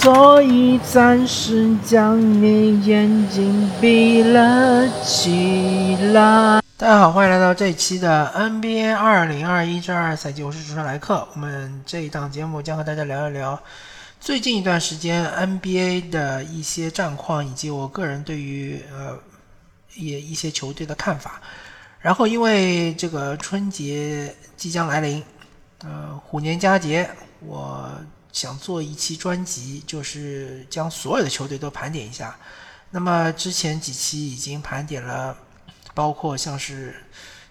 所以暂时将你眼睛闭了起来。大家好，欢迎来到这一期的 NBA 二零二一至二赛季，我是主持人莱克。我们这一档节目将和大家聊一聊最近一段时间 NBA 的一些战况，以及我个人对于呃也一些球队的看法。然后，因为这个春节即将来临，呃，虎年佳节，我想做一期专辑，就是将所有的球队都盘点一下。那么之前几期已经盘点了。包括像是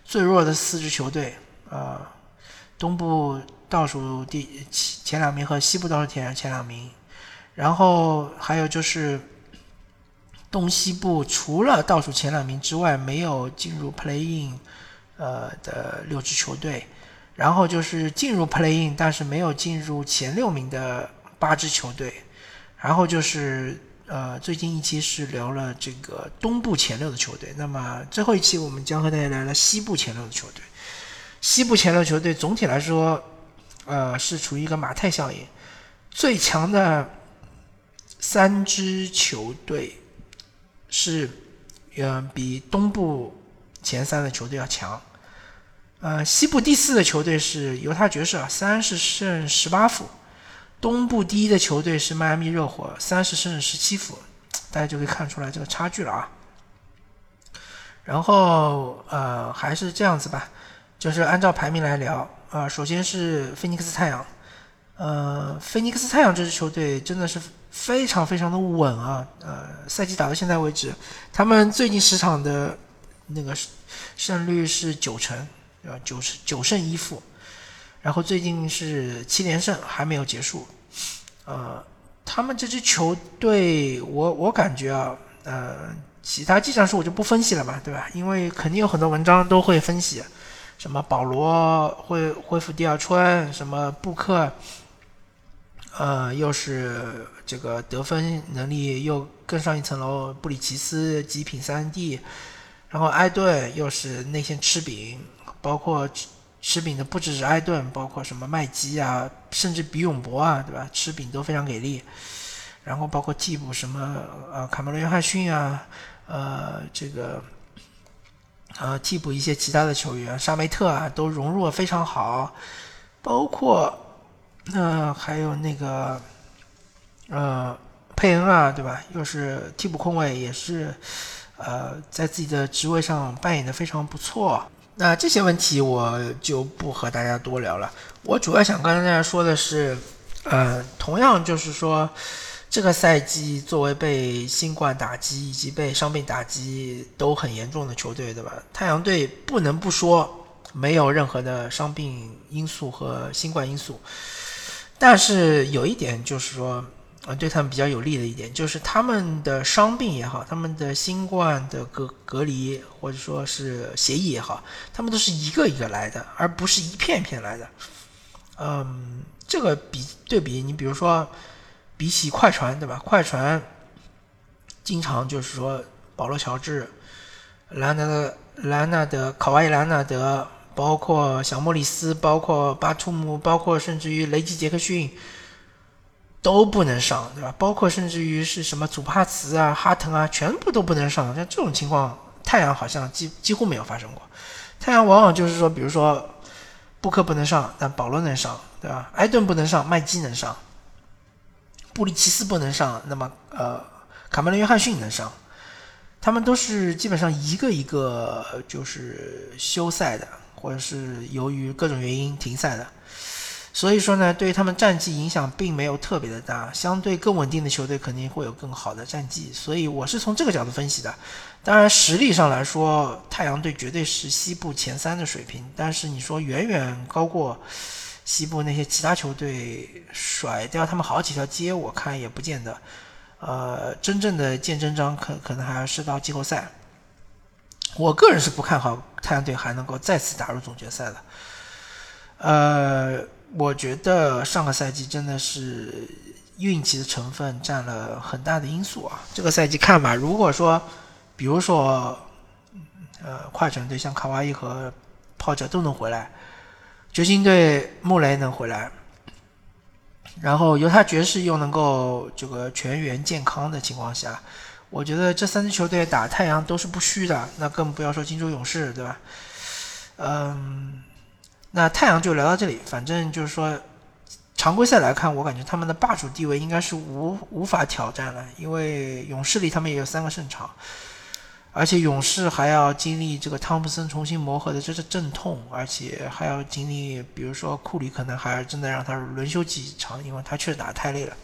最弱的四支球队，呃，东部倒数第前两名和西部倒数前前两名，然后还有就是东西部除了倒数前两名之外没有进入 Play In 呃的六支球队，然后就是进入 Play In 但是没有进入前六名的八支球队，然后就是。呃，最近一期是聊了这个东部前六的球队，那么最后一期我们将和大家聊聊西部前六的球队。西部前六球队总体来说，呃，是处于一个马太效应，最强的三支球队是，嗯，比东部前三的球队要强。呃，西部第四的球队是犹他爵士啊，三十胜十八负。东部第一的球队是迈阿密热火，三十胜十七负，大家就可以看出来这个差距了啊。然后呃还是这样子吧，就是按照排名来聊啊。首先是菲尼克斯太阳，呃，菲尼克斯太阳这支球队真的是非常非常的稳啊。呃，赛季打到现在为止，他们最近十场的那个胜率是九成，呃，九胜九胜一负。然后最近是七连胜，还没有结束。呃，他们这支球队，我我感觉啊，呃，其他技战术我就不分析了嘛，对吧？因为肯定有很多文章都会分析，什么保罗会恢复第二春，什么布克，呃，又是这个得分能力又更上一层楼，布里奇斯极品三 D，然后埃顿又是内线吃饼，包括。吃饼的不只是埃顿，包括什么麦基啊，甚至比永博啊，对吧？吃饼都非常给力。然后包括替补什么呃卡梅伦约翰逊啊，呃这个呃替补一些其他的球员，沙梅特啊都融入的非常好。包括那还有那个呃佩恩啊，对吧？又是替补控卫，也是呃在自己的职位上扮演的非常不错。那这些问题我就不和大家多聊了。我主要想跟大家说的是，呃，同样就是说，这个赛季作为被新冠打击以及被伤病打击都很严重的球队，对吧？太阳队不能不说没有任何的伤病因素和新冠因素，但是有一点就是说。啊，对他们比较有利的一点就是他们的伤病也好，他们的新冠的隔隔离或者说是协议也好，他们都是一个一个来的，而不是一片一片来的。嗯，这个比对比，你比如说比起快船，对吧？快船经常就是说保罗乔治、兰纳德、兰纳德、考瓦伊兰纳德，包括小莫里斯，包括巴图姆，包括甚至于雷吉杰克逊。都不能上，对吧？包括甚至于是什么祖帕茨啊、哈腾啊，全部都不能上。像这种情况，太阳好像几几乎没有发生过。太阳往往就是说，比如说布克不能上，但保罗能上，对吧？埃顿不能上，麦基能上；布里奇斯不能上，那么呃，卡梅伦·约翰逊能上。他们都是基本上一个一个就是休赛的，或者是由于各种原因停赛的。所以说呢，对他们战绩影响并没有特别的大，相对更稳定的球队肯定会有更好的战绩。所以我是从这个角度分析的。当然实力上来说，太阳队绝对是西部前三的水平，但是你说远远高过西部那些其他球队，甩掉他们好几条街，我看也不见得。呃，真正的见真章可可能还是到季后赛。我个人是不看好太阳队还能够再次打入总决赛的。呃。我觉得上个赛季真的是运气的成分占了很大的因素啊。这个赛季看吧，如果说，比如说，呃，快船队像卡哇伊和炮车都能回来，掘金队穆雷能回来，然后犹他爵士又能够这个全员健康的情况下，我觉得这三支球队打太阳都是不虚的，那更不要说金州勇士，对吧？嗯，那太阳就聊到这里，反正就是说。常规赛来看，我感觉他们的霸主地位应该是无无法挑战了，因为勇士里他们也有三个胜场，而且勇士还要经历这个汤普森重新磨合的这是阵痛，而且还要经历，比如说库里可能还是真的让他轮休几场，因为他确实打太累了。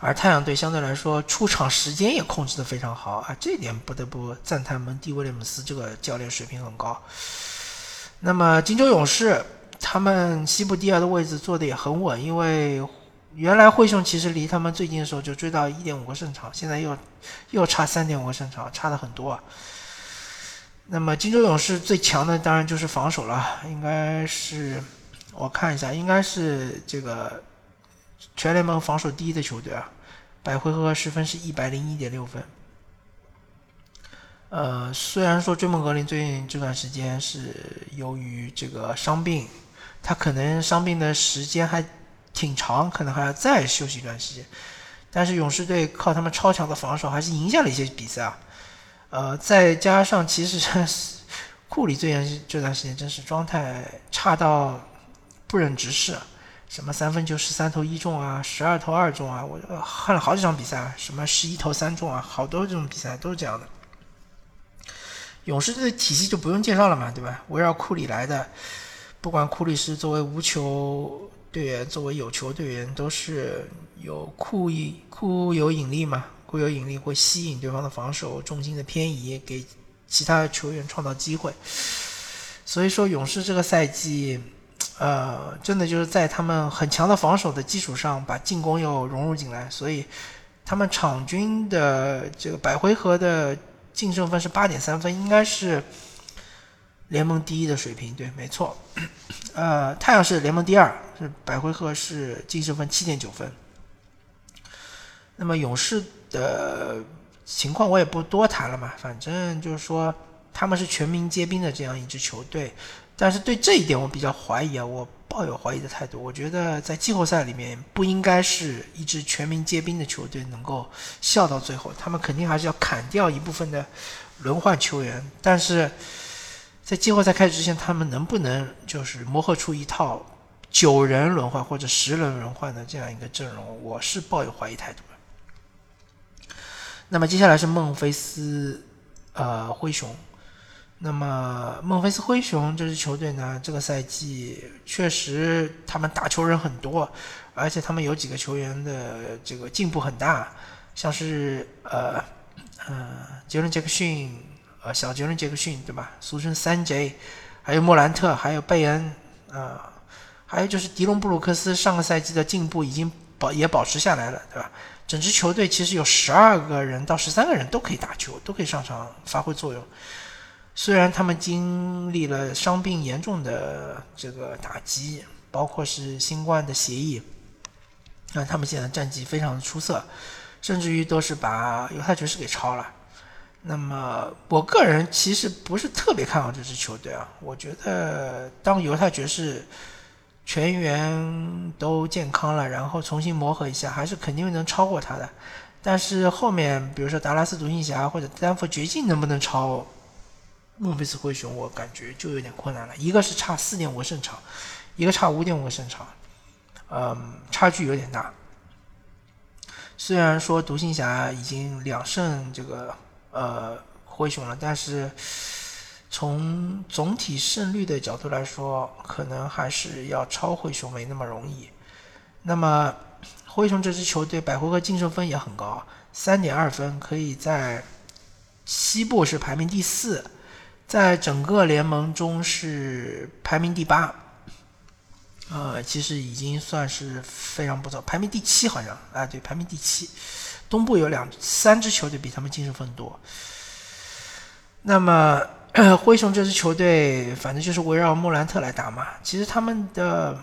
而太阳队相对来说出场时间也控制的非常好啊，这一点不得不赞叹蒙蒂威廉姆斯这个教练水平很高。那么金州勇士。他们西部第二的位置坐的也很稳，因为原来灰熊其实离他们最近的时候就追到一点五个胜场，现在又又差三点五个胜场，差的很多。那么金州勇士最强的当然就是防守了，应该是我看一下，应该是这个全联盟防守第一的球队啊，百回合十分是一百零一点六分。呃，虽然说追梦格林最近这段时间是由于这个伤病。他可能伤病的时间还挺长，可能还要再休息一段时间。但是勇士队靠他们超强的防守，还是赢下了一些比赛啊。呃，再加上其实库里最近这段时间真是状态差到不忍直视，什么三分球十三投一中啊，十二投二中啊，我看了好几场比赛，什么十一投三中啊，好多这种比赛都是这样的。勇士队的体系就不用介绍了嘛，对吧？围绕库里来的。不管库里是作为无球队员，作为有球队员，都是有库一库有引力嘛？库有引力会吸引对方的防守重心的偏移，给其他球员创造机会。所以说，勇士这个赛季，呃，真的就是在他们很强的防守的基础上，把进攻又融入进来，所以他们场均的这个百回合的净胜分是八点三分，应该是。联盟第一的水平，对，没错。呃，太阳是联盟第二，是百回合是净胜分七点九分。那么勇士的情况我也不多谈了嘛，反正就是说他们是全民皆兵的这样一支球队。但是对这一点我比较怀疑啊，我抱有怀疑的态度。我觉得在季后赛里面不应该是一支全民皆兵的球队能够笑到最后，他们肯定还是要砍掉一部分的轮换球员，但是。在季后赛开始之前，他们能不能就是磨合出一套九人轮换或者十人轮换的这样一个阵容？我是抱有怀疑态度的。那么接下来是孟菲斯呃灰熊。那么孟菲斯灰熊这支球队呢，这个赛季确实他们打球人很多，而且他们有几个球员的这个进步很大，像是呃嗯杰伦杰克逊。呃，小杰伦·杰克逊对吧？俗称三 J，还有莫兰特，还有贝恩，呃，还有就是迪隆·布鲁克斯，上个赛季的进步已经保也保持下来了，对吧？整支球队其实有十二个人到十三个人都可以打球，都可以上场发挥作用。虽然他们经历了伤病严重的这个打击，包括是新冠的协议，但他们现在战绩非常的出色，甚至于都是把犹太爵士给超了。那么，我个人其实不是特别看好这支球队啊。我觉得，当犹太爵士全员都健康了，然后重新磨合一下，还是肯定能超过他的。但是后面，比如说达拉斯独行侠或者丹佛掘金能不能超孟菲斯灰熊，我感觉就有点困难了。一个是差四点五个胜场，一个差五点五个胜场，嗯，差距有点大。虽然说独行侠已经两胜这个。呃，灰熊了，但是从总体胜率的角度来说，可能还是要超灰熊没那么容易。那么，灰熊这支球队百回合净胜分也很高，三点二分，可以在西部是排名第四，在整个联盟中是排名第八。呃，其实已经算是非常不错，排名第七好像啊，对，排名第七。东部有两三支球队比他们净胜分多。那么 灰熊这支球队，反正就是围绕莫兰特来打嘛。其实他们的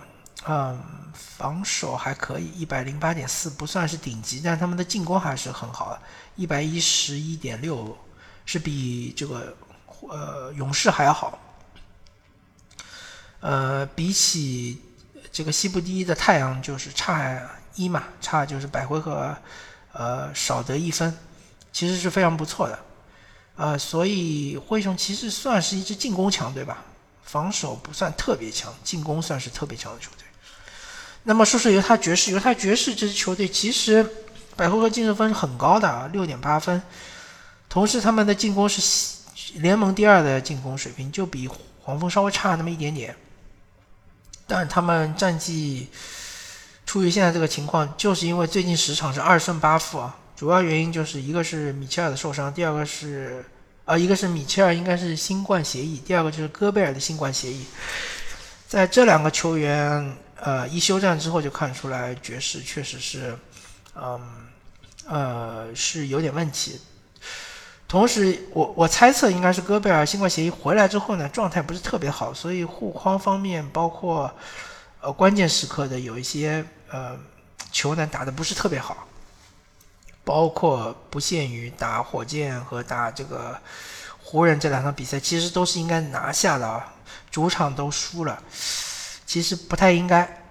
嗯防守还可以，一百零八点四不算是顶级，但他们的进攻还是很好的，一百一十一点六是比这个呃勇士还好。呃，比起这个西部第一的太阳就是差一嘛，差就是百回合，呃，少得一分，其实是非常不错的，呃，所以灰熊其实算是一支进攻强队吧，防守不算特别强，进攻算是特别强的球队。那么说说犹他爵士，犹他爵士这支球队其实百回合净分是很高的，六点八分，同时他们的进攻是联盟第二的进攻水平，就比黄蜂稍微差那么一点点。但他们战绩处于现在这个情况，就是因为最近十场是二胜八负啊。主要原因就是一个是米切尔的受伤，第二个是啊，一个是米切尔应该是新冠协议，第二个就是戈贝尔的新冠协议。在这两个球员呃一休战之后，就看出来爵士确实是嗯呃是有点问题。同时，我我猜测应该是戈贝尔新冠协议回来之后呢，状态不是特别好，所以护框方面，包括呃关键时刻的有一些呃球呢打的不是特别好，包括不限于打火箭和打这个湖人这两场比赛，其实都是应该拿下的啊，主场都输了，其实不太应该。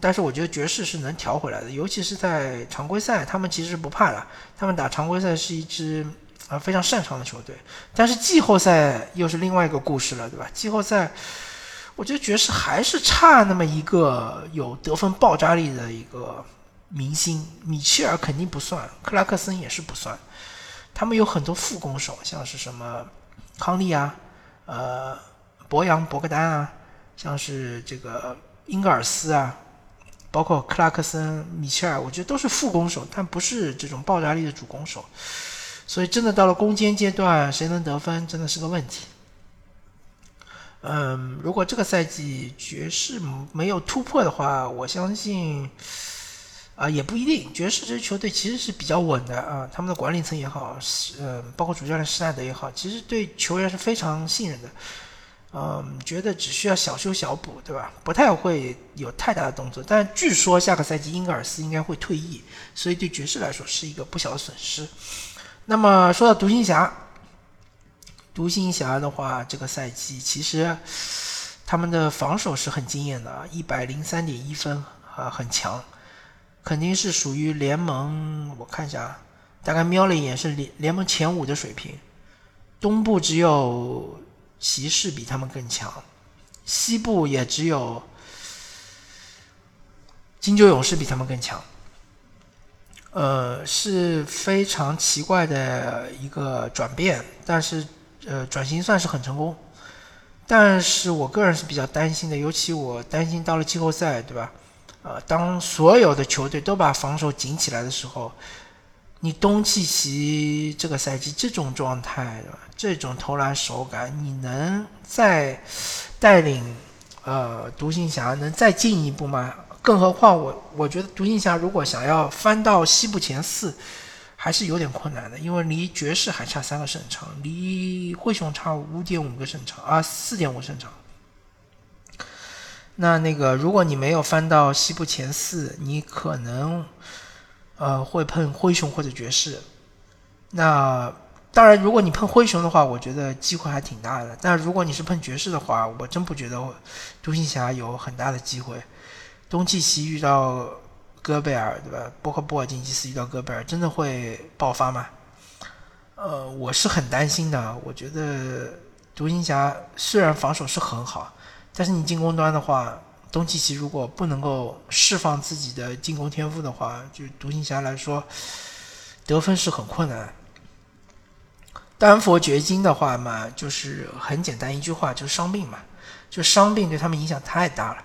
但是我觉得爵士是能调回来的，尤其是在常规赛，他们其实不怕的，他们打常规赛是一支。啊，非常擅长的球队，但是季后赛又是另外一个故事了，对吧？季后赛，我觉得爵士还是差那么一个有得分爆炸力的一个明星，米切尔肯定不算，克拉克森也是不算，他们有很多副攻手，像是什么康利啊，呃，博扬博格丹啊，像是这个英格尔斯啊，包括克拉克森、米切尔，我觉得都是副攻手，但不是这种爆炸力的主攻手。所以，真的到了攻坚阶段，谁能得分，真的是个问题。嗯，如果这个赛季爵士没有突破的话，我相信，啊，也不一定。爵士这支球队其实是比较稳的啊，他们的管理层也好，是嗯，包括主教练施耐德也好，其实对球员是非常信任的。嗯，觉得只需要小修小补，对吧？不太会有太大的动作。但据说下个赛季英格尔斯应该会退役，所以对爵士来说是一个不小的损失。那么说到独行侠，独行侠的话，这个赛季其实他们的防守是很惊艳的，一百零三点一分啊，很强，肯定是属于联盟。我看一下啊，大概瞄了一眼是联联盟前五的水平。东部只有骑士比他们更强，西部也只有金州勇士比他们更强。呃，是非常奇怪的一个转变，但是呃，转型算是很成功。但是我个人是比较担心的，尤其我担心到了季后赛，对吧？呃，当所有的球队都把防守紧起来的时候，你东契奇这个赛季这种状态，这种投篮手感，你能再带领呃独行侠能再进一步吗？更何况我，我觉得独行侠如果想要翻到西部前四，还是有点困难的，因为离爵士还差三个胜场，离灰熊差五点五个胜场啊，四点五胜场。那那个，如果你没有翻到西部前四，你可能呃会碰灰熊或者爵士。那当然，如果你碰灰熊的话，我觉得机会还挺大的。但如果你是碰爵士的话，我真不觉得独行侠有很大的机会。东契奇遇到戈贝尔，对吧？包括波尔津吉斯遇到戈贝尔，真的会爆发吗？呃，我是很担心的。我觉得独行侠虽然防守是很好，但是你进攻端的话，东契奇如果不能够释放自己的进攻天赋的话，就独行侠来说得分是很困难。丹佛掘金的话嘛，就是很简单一句话，就是伤病嘛，就伤病对他们影响太大了。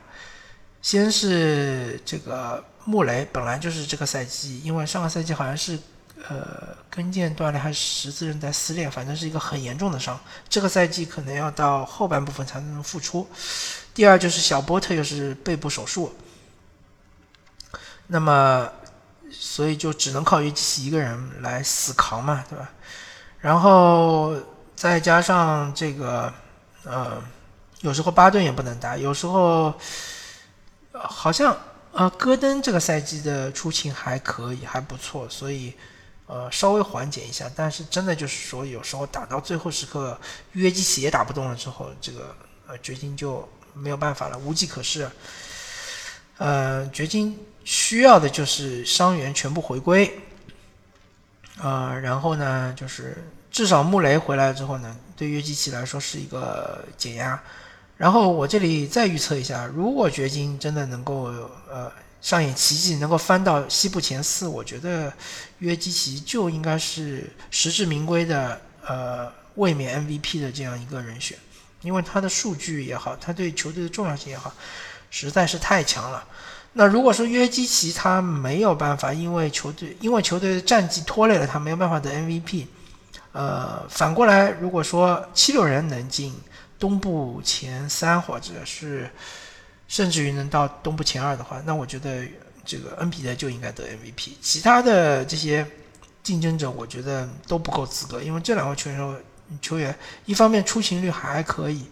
先是这个穆雷，本来就是这个赛季，因为上个赛季好像是呃跟腱断裂还是十字韧带撕裂，反正是一个很严重的伤。这个赛季可能要到后半部分才能复出。第二就是小波特又是背部手术，那么所以就只能靠约基奇一个人来死扛嘛，对吧？然后再加上这个呃，有时候巴顿也不能打，有时候。好像呃，戈登这个赛季的出勤还可以，还不错，所以呃稍微缓解一下。但是真的就是说，有时候打到最后时刻，约基奇也打不动了之后，这个呃掘金就没有办法了，无计可施。呃，掘金需要的就是伤员全部回归，呃，然后呢，就是至少穆雷回来之后呢，对约基奇来说是一个减压。然后我这里再预测一下，如果掘金真的能够呃上演奇迹，能够翻到西部前四，我觉得约基奇就应该是实至名归的呃卫冕 MVP 的这样一个人选，因为他的数据也好，他对球队的重要性也好，实在是太强了。那如果说约基奇他没有办法，因为球队因为球队的战绩拖累了他，没有办法得 MVP，呃，反过来如果说七六人能进。东部前三，或者是甚至于能到东部前二的话，那我觉得这个恩比德就应该得 MVP。其他的这些竞争者，我觉得都不够资格，因为这两位球员球员一方面出勤率还可以，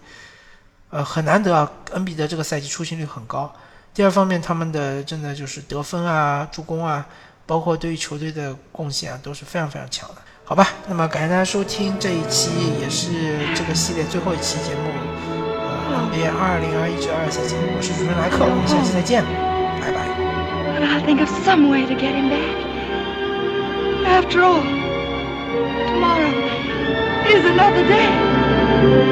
呃，很难得啊，恩比德这个赛季出勤率很高。第二方面，他们的真的就是得分啊、助攻啊，包括对于球队的贡献啊，都是非常非常强的。好吧，那么感谢大家收听这一期，也是这个系列最后一期节目，呃，NBA 二零二一至二赛季，我是主持人莱克，我们下期再见，拜拜。I'll think of some way to get him back. After all, tomorrow is another day.